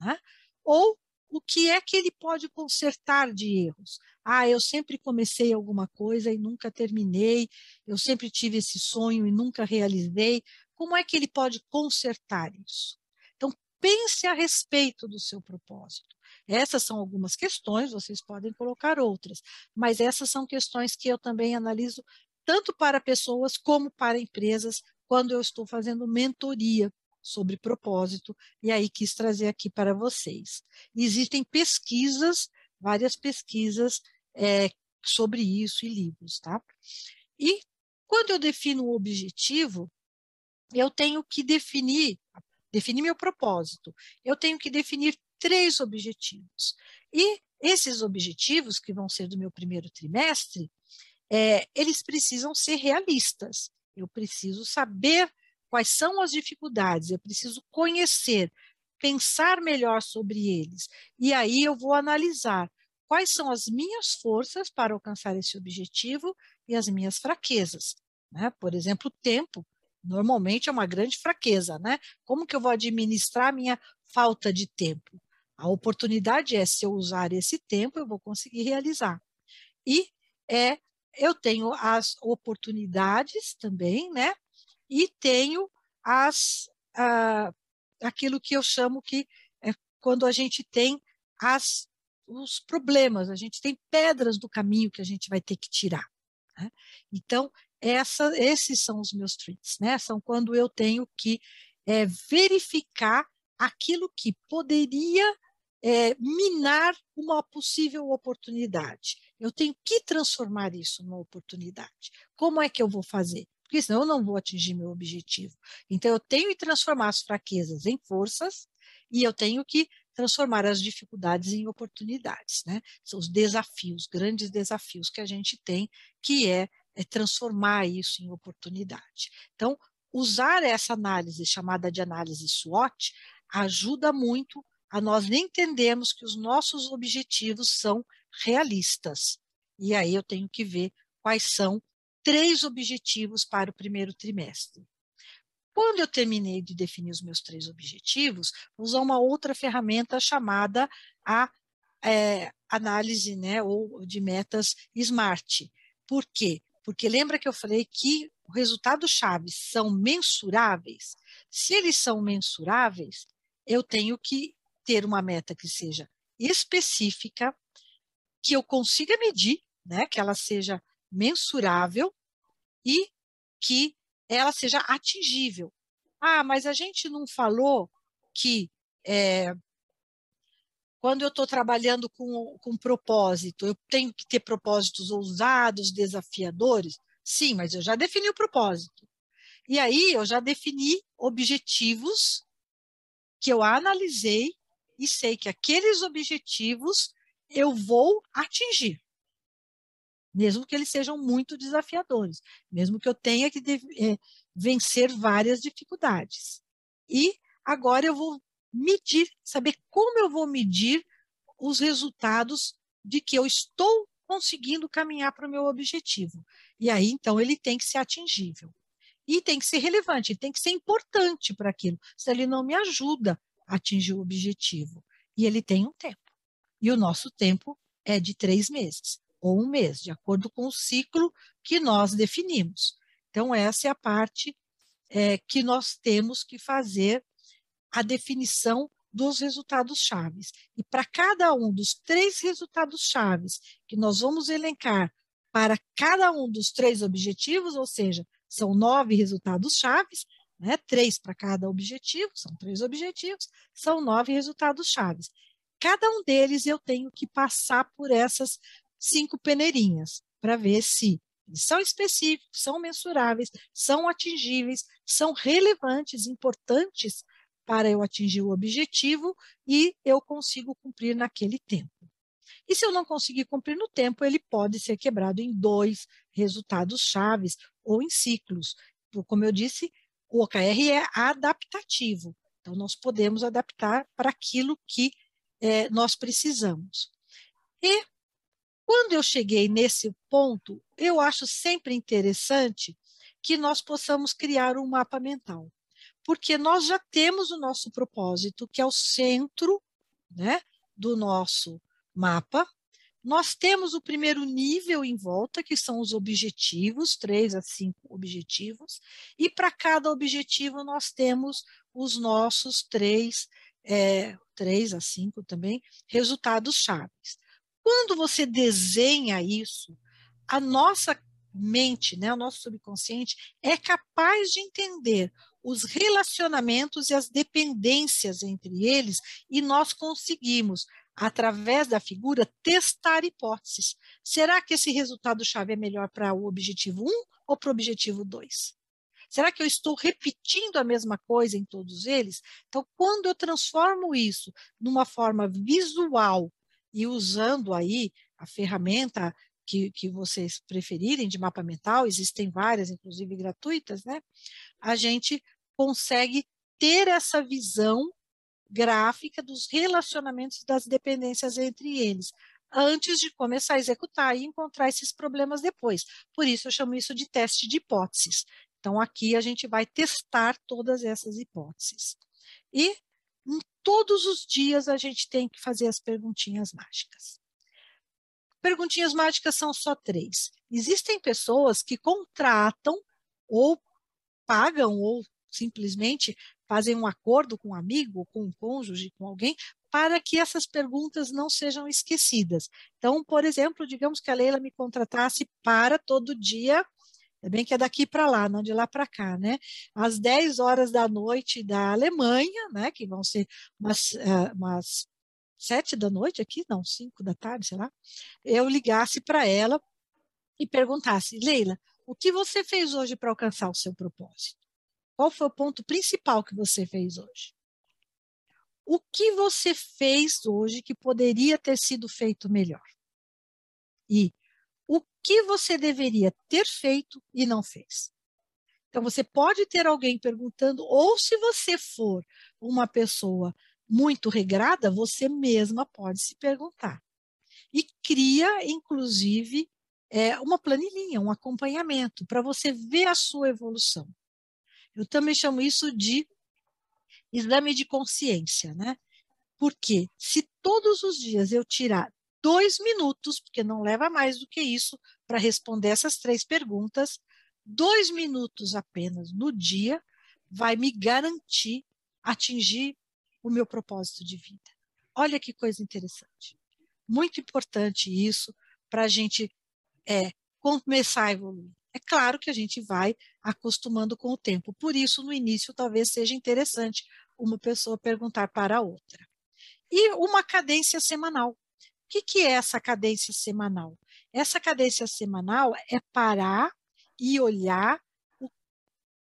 Né? Ou o que é que ele pode consertar de erros? Ah, eu sempre comecei alguma coisa e nunca terminei, eu sempre tive esse sonho e nunca realizei. Como é que ele pode consertar isso? Então, pense a respeito do seu propósito. Essas são algumas questões, vocês podem colocar outras, mas essas são questões que eu também analiso tanto para pessoas como para empresas quando eu estou fazendo mentoria sobre propósito, e aí quis trazer aqui para vocês. Existem pesquisas, várias pesquisas é, sobre isso e livros, tá? E quando eu defino o objetivo, eu tenho que definir, definir meu propósito, eu tenho que definir três objetivos. E esses objetivos, que vão ser do meu primeiro trimestre, é, eles precisam ser realistas. Eu preciso saber quais são as dificuldades, eu preciso conhecer, pensar melhor sobre eles. E aí eu vou analisar quais são as minhas forças para alcançar esse objetivo e as minhas fraquezas. Né? Por exemplo, o tempo normalmente é uma grande fraqueza, né? Como que eu vou administrar a minha falta de tempo? A oportunidade é, se eu usar esse tempo, eu vou conseguir realizar. E é, eu tenho as oportunidades também, né? E tenho as, ah, aquilo que eu chamo que é quando a gente tem as, os problemas, a gente tem pedras do caminho que a gente vai ter que tirar. Né? Então, essa, esses são os meus treats, né? São quando eu tenho que é, verificar aquilo que poderia é, minar uma possível oportunidade. Eu tenho que transformar isso numa oportunidade. Como é que eu vou fazer? Porque senão eu não vou atingir meu objetivo. Então, eu tenho que transformar as fraquezas em forças e eu tenho que transformar as dificuldades em oportunidades. Né? São os desafios, grandes desafios que a gente tem, que é, é transformar isso em oportunidade. Então, usar essa análise chamada de análise SWOT ajuda muito a nós entendermos que os nossos objetivos são realistas. E aí eu tenho que ver quais são três objetivos para o primeiro trimestre. Quando eu terminei de definir os meus três objetivos, vou usar uma outra ferramenta chamada a é, análise né, ou de metas SMART. Por quê? Porque lembra que eu falei que os resultados chaves são mensuráveis? Se eles são mensuráveis, eu tenho que ter uma meta que seja específica, que eu consiga medir, né, que ela seja mensurável e que ela seja atingível. Ah, mas a gente não falou que é, quando eu estou trabalhando com, com propósito, eu tenho que ter propósitos ousados, desafiadores? Sim, mas eu já defini o propósito. E aí eu já defini objetivos que eu analisei e sei que aqueles objetivos eu vou atingir. Mesmo que eles sejam muito desafiadores, mesmo que eu tenha que é, vencer várias dificuldades. E agora eu vou medir, saber como eu vou medir os resultados de que eu estou conseguindo caminhar para o meu objetivo. E aí, então, ele tem que ser atingível. E tem que ser relevante, tem que ser importante para aquilo. Se ele não me ajuda a atingir o objetivo. E ele tem um tempo. E o nosso tempo é de três meses, ou um mês, de acordo com o ciclo que nós definimos. Então, essa é a parte é, que nós temos que fazer a definição dos resultados chaves. E para cada um dos três resultados chaves que nós vamos elencar para cada um dos três objetivos, ou seja, são nove resultados chaves, né? três para cada objetivo, são três objetivos, são nove resultados chaves. Cada um deles eu tenho que passar por essas cinco peneirinhas para ver se são específicos, são mensuráveis, são atingíveis, são relevantes, importantes para eu atingir o objetivo e eu consigo cumprir naquele tempo. E se eu não conseguir cumprir no tempo, ele pode ser quebrado em dois resultados chaves ou em ciclos. Como eu disse, o OKR é adaptativo. Então, nós podemos adaptar para aquilo que é, nós precisamos. E quando eu cheguei nesse ponto, eu acho sempre interessante que nós possamos criar um mapa mental porque nós já temos o nosso propósito, que é o centro né, do nosso mapa. Nós temos o primeiro nível em volta, que são os objetivos, três a cinco objetivos, e para cada objetivo nós temos os nossos três, é, três a cinco também, resultados chaves. Quando você desenha isso, a nossa mente, né, o nosso subconsciente, é capaz de entender os relacionamentos e as dependências entre eles, e nós conseguimos, através da figura, testar hipóteses. Será que esse resultado-chave é melhor para o objetivo 1 ou para o objetivo 2? Será que eu estou repetindo a mesma coisa em todos eles? Então, quando eu transformo isso numa forma visual e usando aí a ferramenta que, que vocês preferirem de mapa mental, existem várias, inclusive gratuitas, né? A gente consegue ter essa visão gráfica dos relacionamentos das dependências entre eles, antes de começar a executar e encontrar esses problemas depois. Por isso eu chamo isso de teste de hipóteses. Então aqui a gente vai testar todas essas hipóteses. E todos os dias a gente tem que fazer as perguntinhas mágicas. Perguntinhas mágicas são só três. Existem pessoas que contratam ou pagam ou simplesmente fazem um acordo com um amigo, com um cônjuge, com alguém, para que essas perguntas não sejam esquecidas. Então, por exemplo, digamos que a Leila me contratasse para todo dia, é bem que é daqui para lá, não de lá para cá, né? Às 10 horas da noite da Alemanha, né? Que vão ser umas, uh, umas sete da noite aqui, não, cinco da tarde, sei lá, eu ligasse para ela e perguntasse, Leila, o que você fez hoje para alcançar o seu propósito? Qual foi o ponto principal que você fez hoje? O que você fez hoje que poderia ter sido feito melhor? E que você deveria ter feito e não fez? Então, você pode ter alguém perguntando, ou se você for uma pessoa muito regrada, você mesma pode se perguntar. E cria, inclusive, é, uma planilhinha, um acompanhamento, para você ver a sua evolução. Eu também chamo isso de exame de consciência, né? Porque se todos os dias eu tirar dois minutos, porque não leva mais do que isso para responder essas três perguntas, dois minutos apenas no dia vai me garantir atingir o meu propósito de vida. Olha que coisa interessante. Muito importante isso para a gente é, começar a evoluir. É claro que a gente vai acostumando com o tempo. Por isso, no início, talvez seja interessante uma pessoa perguntar para a outra. E uma cadência semanal. Que, que é essa cadência semanal? Essa cadência semanal é parar e olhar o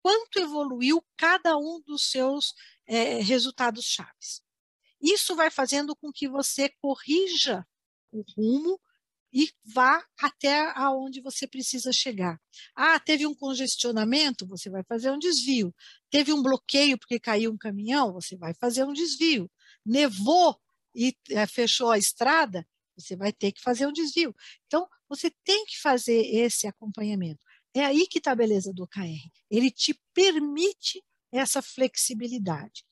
quanto evoluiu cada um dos seus é, resultados chaves. Isso vai fazendo com que você corrija o rumo e vá até aonde você precisa chegar. Ah, teve um congestionamento, você vai fazer um desvio. Teve um bloqueio porque caiu um caminhão, você vai fazer um desvio. Nevou e é, fechou a estrada, você vai ter que fazer um desvio. Então, você tem que fazer esse acompanhamento. É aí que está a beleza do OKR. Ele te permite essa flexibilidade.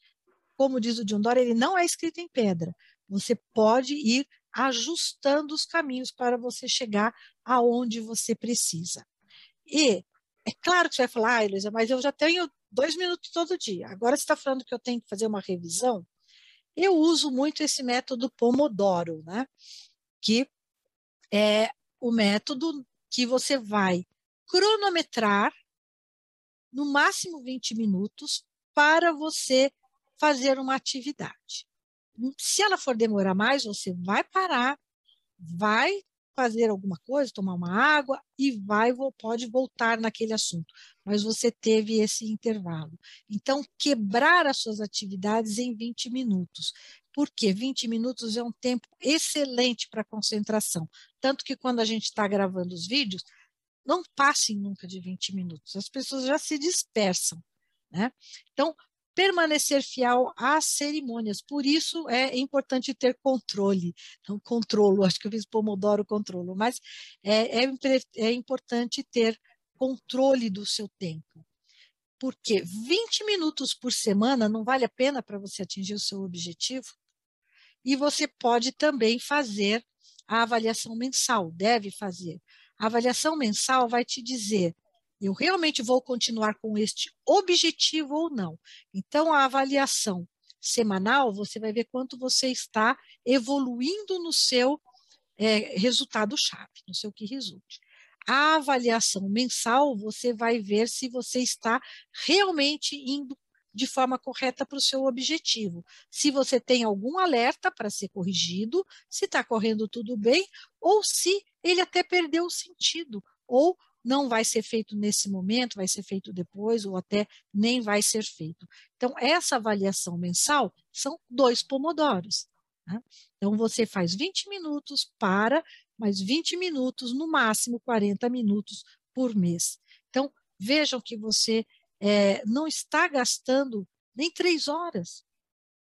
Como diz o John Doerr, ele não é escrito em pedra. Você pode ir ajustando os caminhos para você chegar aonde você precisa. E é claro que você vai falar, ah, Luísa, mas eu já tenho dois minutos todo dia. Agora você está falando que eu tenho que fazer uma revisão. Eu uso muito esse método Pomodoro, né? Que é o método que você vai cronometrar no máximo 20 minutos para você fazer uma atividade. Se ela for demorar mais, você vai parar, vai fazer alguma coisa, tomar uma água e vai pode voltar naquele assunto. Mas você teve esse intervalo. Então, quebrar as suas atividades em 20 minutos. Porque 20 minutos é um tempo excelente para concentração. Tanto que quando a gente está gravando os vídeos, não passem nunca de 20 minutos. As pessoas já se dispersam. Né? Então, permanecer fiel às cerimônias. Por isso é importante ter controle, não controlo, acho que eu fiz Pomodoro controlo, mas é, é, é importante ter controle do seu tempo. Porque 20 minutos por semana não vale a pena para você atingir o seu objetivo? E você pode também fazer a avaliação mensal, deve fazer. A avaliação mensal vai te dizer eu realmente vou continuar com este objetivo ou não. Então, a avaliação semanal, você vai ver quanto você está evoluindo no seu é, resultado-chave, no seu que resulte. A avaliação mensal, você vai ver se você está realmente indo de forma correta para o seu objetivo. Se você tem algum alerta para ser corrigido, se está correndo tudo bem, ou se ele até perdeu o sentido, ou não vai ser feito nesse momento, vai ser feito depois, ou até nem vai ser feito. Então, essa avaliação mensal são dois pomodoros. Né? Então, você faz 20 minutos para, mais 20 minutos, no máximo 40 minutos por mês. Então, vejam que você é, não está gastando nem três horas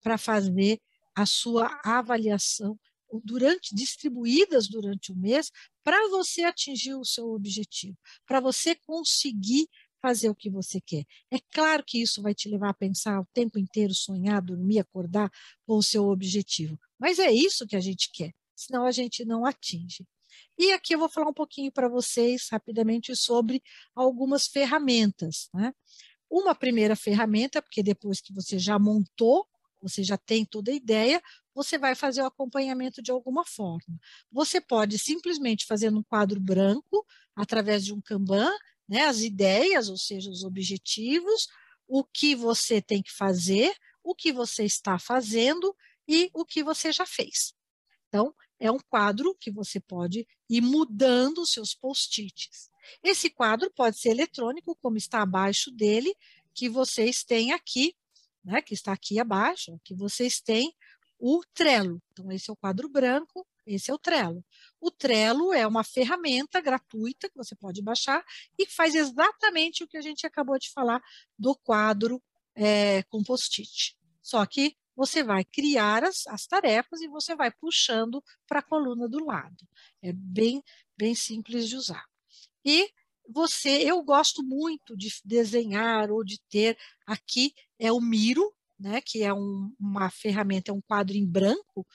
para fazer a sua avaliação durante distribuídas durante o mês para você atingir o seu objetivo, para você conseguir fazer o que você quer. É claro que isso vai te levar a pensar o tempo inteiro, sonhar, dormir, acordar com o seu objetivo. Mas é isso que a gente quer, senão a gente não atinge. E aqui eu vou falar um pouquinho para vocês rapidamente sobre algumas ferramentas. Né? Uma primeira ferramenta, porque depois que você já montou você já tem toda a ideia, você vai fazer o acompanhamento de alguma forma. Você pode simplesmente fazer um quadro branco, através de um Kanban, né, as ideias, ou seja, os objetivos, o que você tem que fazer, o que você está fazendo e o que você já fez. Então, é um quadro que você pode ir mudando os seus post-its. Esse quadro pode ser eletrônico, como está abaixo dele, que vocês têm aqui né, que está aqui abaixo, que vocês têm o Trello. Então, esse é o quadro branco, esse é o Trello. O Trello é uma ferramenta gratuita que você pode baixar e faz exatamente o que a gente acabou de falar do quadro é, com post-it. Só que você vai criar as, as tarefas e você vai puxando para a coluna do lado. É bem, bem simples de usar. E você, eu gosto muito de desenhar ou de ter aqui é o Miro, né, que é um, uma ferramenta, é um quadro em branco,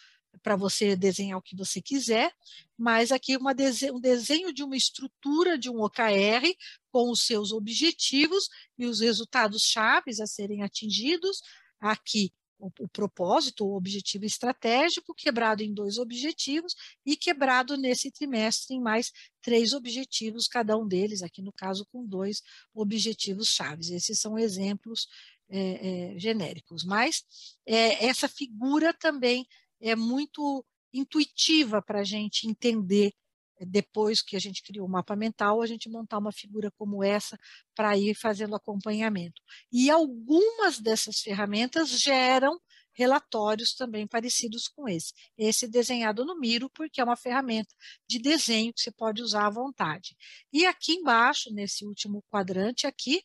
para você desenhar o que você quiser, mas aqui dese um desenho de uma estrutura de um OKR com os seus objetivos e os resultados chaves a serem atingidos. Aqui o, propósito, o objetivo estratégico, quebrado em dois objetivos e quebrado nesse trimestre em mais três objetivos, cada um deles, aqui no caso, com dois objetivos chaves. Esses são exemplos é, é, genéricos, mas é, essa figura também é muito intuitiva para a gente entender depois que a gente criou o mapa mental, a gente montar uma figura como essa para ir fazendo acompanhamento. E algumas dessas ferramentas geram relatórios também parecidos com esse. Esse desenhado no Miro, porque é uma ferramenta de desenho que você pode usar à vontade. E aqui embaixo, nesse último quadrante aqui,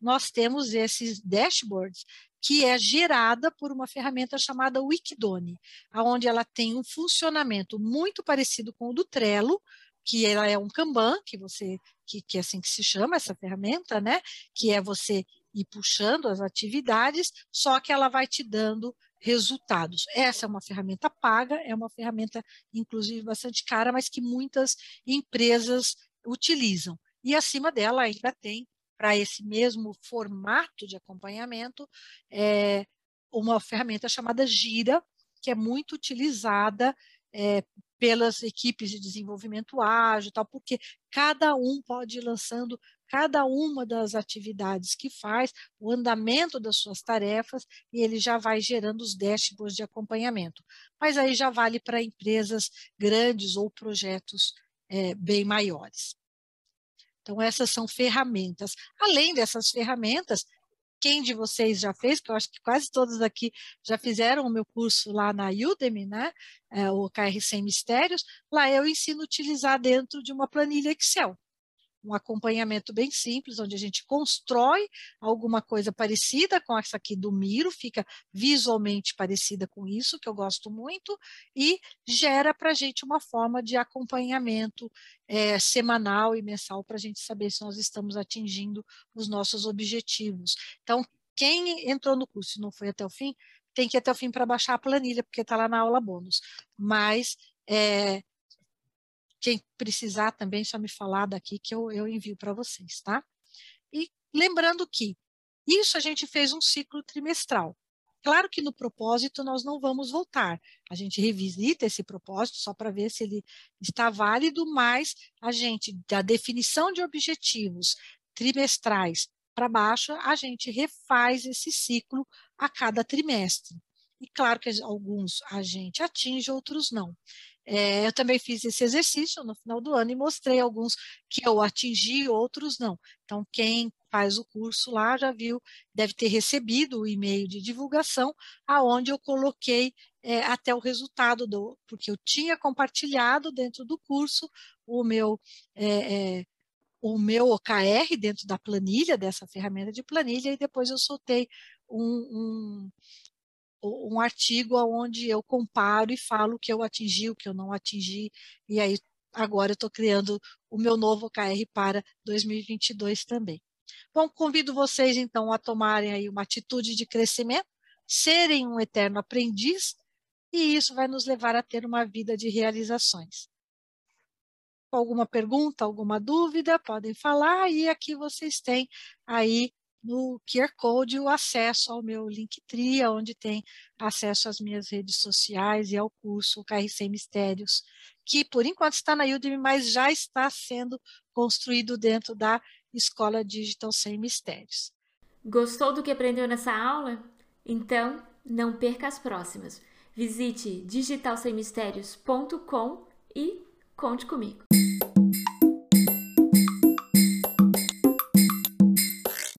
nós temos esses dashboards que é gerada por uma ferramenta chamada Wikidone, onde ela tem um funcionamento muito parecido com o do Trello, que ela é um Kanban, que você que, que é assim que se chama essa ferramenta, né? Que é você ir puxando as atividades, só que ela vai te dando resultados. Essa é uma ferramenta paga, é uma ferramenta, inclusive, bastante cara, mas que muitas empresas utilizam. E acima dela ainda tem para esse mesmo formato de acompanhamento, é uma ferramenta chamada Gira, que é muito utilizada é, pelas equipes de desenvolvimento ágil, tal, porque cada um pode ir lançando cada uma das atividades que faz, o andamento das suas tarefas, e ele já vai gerando os dashboards de acompanhamento. Mas aí já vale para empresas grandes ou projetos é, bem maiores. Então, essas são ferramentas. Além dessas ferramentas, quem de vocês já fez, que eu acho que quase todos aqui já fizeram o meu curso lá na Udemy, né? É, o KR Sem Mistérios, lá eu ensino a utilizar dentro de uma planilha Excel um acompanhamento bem simples, onde a gente constrói alguma coisa parecida com essa aqui do Miro, fica visualmente parecida com isso, que eu gosto muito, e gera para a gente uma forma de acompanhamento é, semanal e mensal para a gente saber se nós estamos atingindo os nossos objetivos. Então, quem entrou no curso e não foi até o fim, tem que ir até o fim para baixar a planilha, porque está lá na aula bônus. Mas é, quem precisar também, só me falar daqui que eu, eu envio para vocês, tá? E lembrando que isso a gente fez um ciclo trimestral. Claro que no propósito nós não vamos voltar. A gente revisita esse propósito só para ver se ele está válido, mas a gente, da definição de objetivos trimestrais para baixo, a gente refaz esse ciclo a cada trimestre. E claro que alguns a gente atinge, outros não. É, eu também fiz esse exercício no final do ano e mostrei alguns que eu atingi, outros não. Então, quem faz o curso lá já viu, deve ter recebido o e-mail de divulgação, aonde eu coloquei é, até o resultado do, porque eu tinha compartilhado dentro do curso o meu é, é, o meu OKR dentro da planilha dessa ferramenta de planilha e depois eu soltei um, um um artigo onde eu comparo e falo o que eu atingi, o que eu não atingi, e aí agora eu estou criando o meu novo KR para 2022 também. Bom, convido vocês então a tomarem aí uma atitude de crescimento, serem um eterno aprendiz, e isso vai nos levar a ter uma vida de realizações. Alguma pergunta, alguma dúvida, podem falar, e aqui vocês têm aí no QR Code o acesso ao meu Linktree, onde tem acesso às minhas redes sociais e ao curso KRC Mistérios, que por enquanto está na Udemy, mas já está sendo construído dentro da Escola Digital Sem Mistérios. Gostou do que aprendeu nessa aula? Então, não perca as próximas. Visite digitalsemmistérios.com e conte comigo.